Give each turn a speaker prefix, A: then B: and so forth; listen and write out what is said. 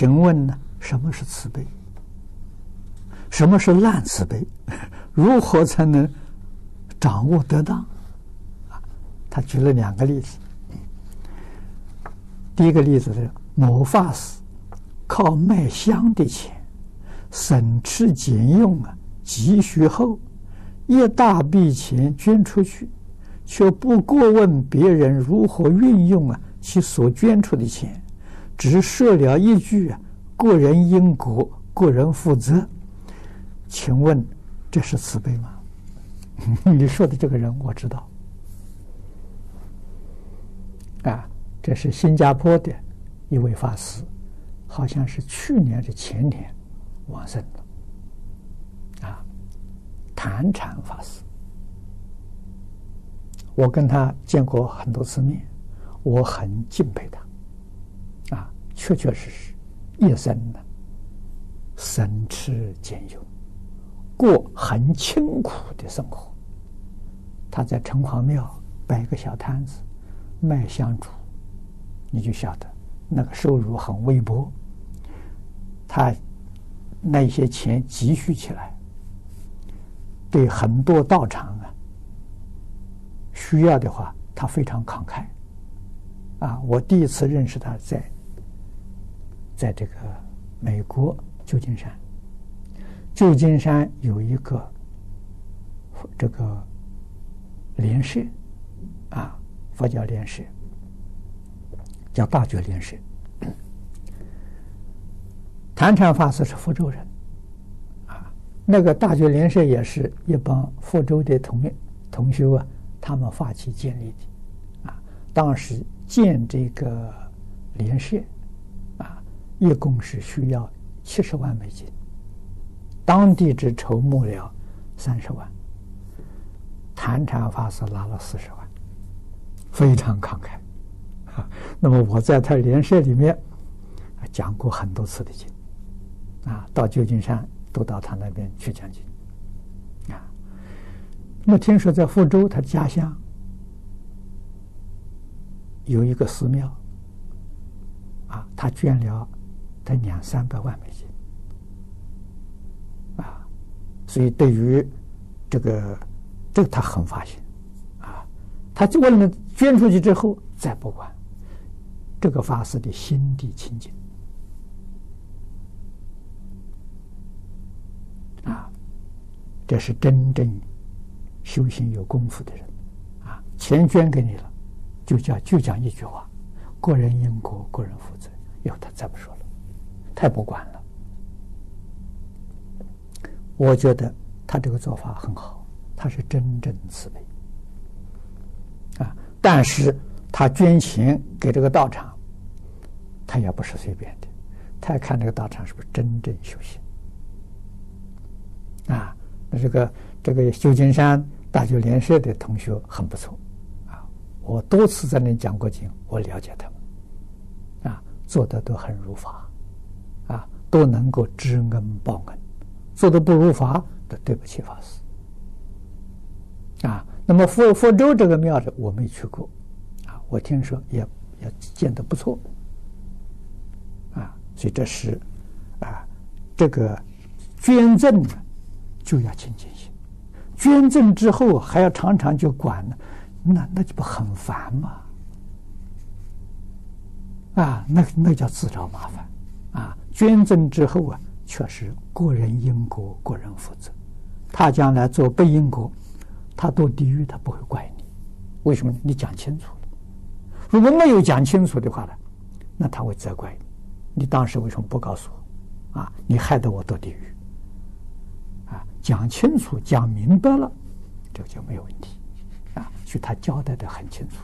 A: 请问呢，什么是慈悲？什么是滥慈悲？如何才能掌握得当？啊，他举了两个例子。第一个例子是某法师靠卖香的钱，省吃俭用啊，积蓄后一大笔钱捐出去，却不过问别人如何运用啊其所捐出的钱，只说了一句，个人因果，个人负责。请问这是慈悲吗？你说的这个人我知道，啊，这是新加坡的一位法师，好像是去年的前年往生的，啊，谭禅法师，我跟他见过很多次面，我很敬佩他，确确实实一生的省吃俭用。过很清苦的生活，他在城隍庙摆个小摊子卖香烛，你就晓得那个收入很微薄。他那些钱积蓄起来，对很多道场啊需要的话，他非常慷慨。啊，我第一次认识他在在这个美国旧金山。旧金山有一个这个莲社啊，佛教莲社叫大觉莲社。谭禅法师是福州人啊，那个大觉莲社也是一帮福州的同同学啊，他们发起建立的啊。当时建这个莲社，一共是需要七十万美金。当地只筹募了三十万，昙禅法师拿了四十万，非常慷慨。啊那么我在他莲社里面讲过很多次的经，啊，到旧金山都到他那边去讲经，啊。那听说在福州，他家乡有一个寺庙，啊，他捐了才两三百万美金。啊所以，对于这个，这个他很发心啊，他就为了捐出去之后再不管，这个法师的心地清净啊，这是真正修行有功夫的人啊，钱捐给你了，就叫就讲一句话：个人因果，个人负责。以后他再不说了，太不管了。我觉得他这个做法很好，他是真正慈悲啊！但是他捐钱给这个道场，他也不是随便的，他要看这个道场是不是真正修行啊。那这个这个旧金山大觉莲社的同学很不错啊，我多次在那讲过经，我了解他们啊，做的都很如法啊，都能够知恩报恩。做的不如法，的对不起法师啊。那么福福州这个庙子我没去过啊，我听说也也建得不错啊。所以这是啊，这个捐赠就要清净心，捐赠之后还要常常去管呢，那那就不很烦吗？啊，那那叫自找麻烦啊。捐赠之后啊。确实，个人因果，个人负责。他将来做背因果，他堕地狱，他不会怪你。为什么？你讲清楚了。如果没有讲清楚的话呢，那他会责怪你。你当时为什么不告诉我？啊，你害得我堕地狱。啊，讲清楚，讲明白了，这个就没有问题。啊，所以他交代的很清楚。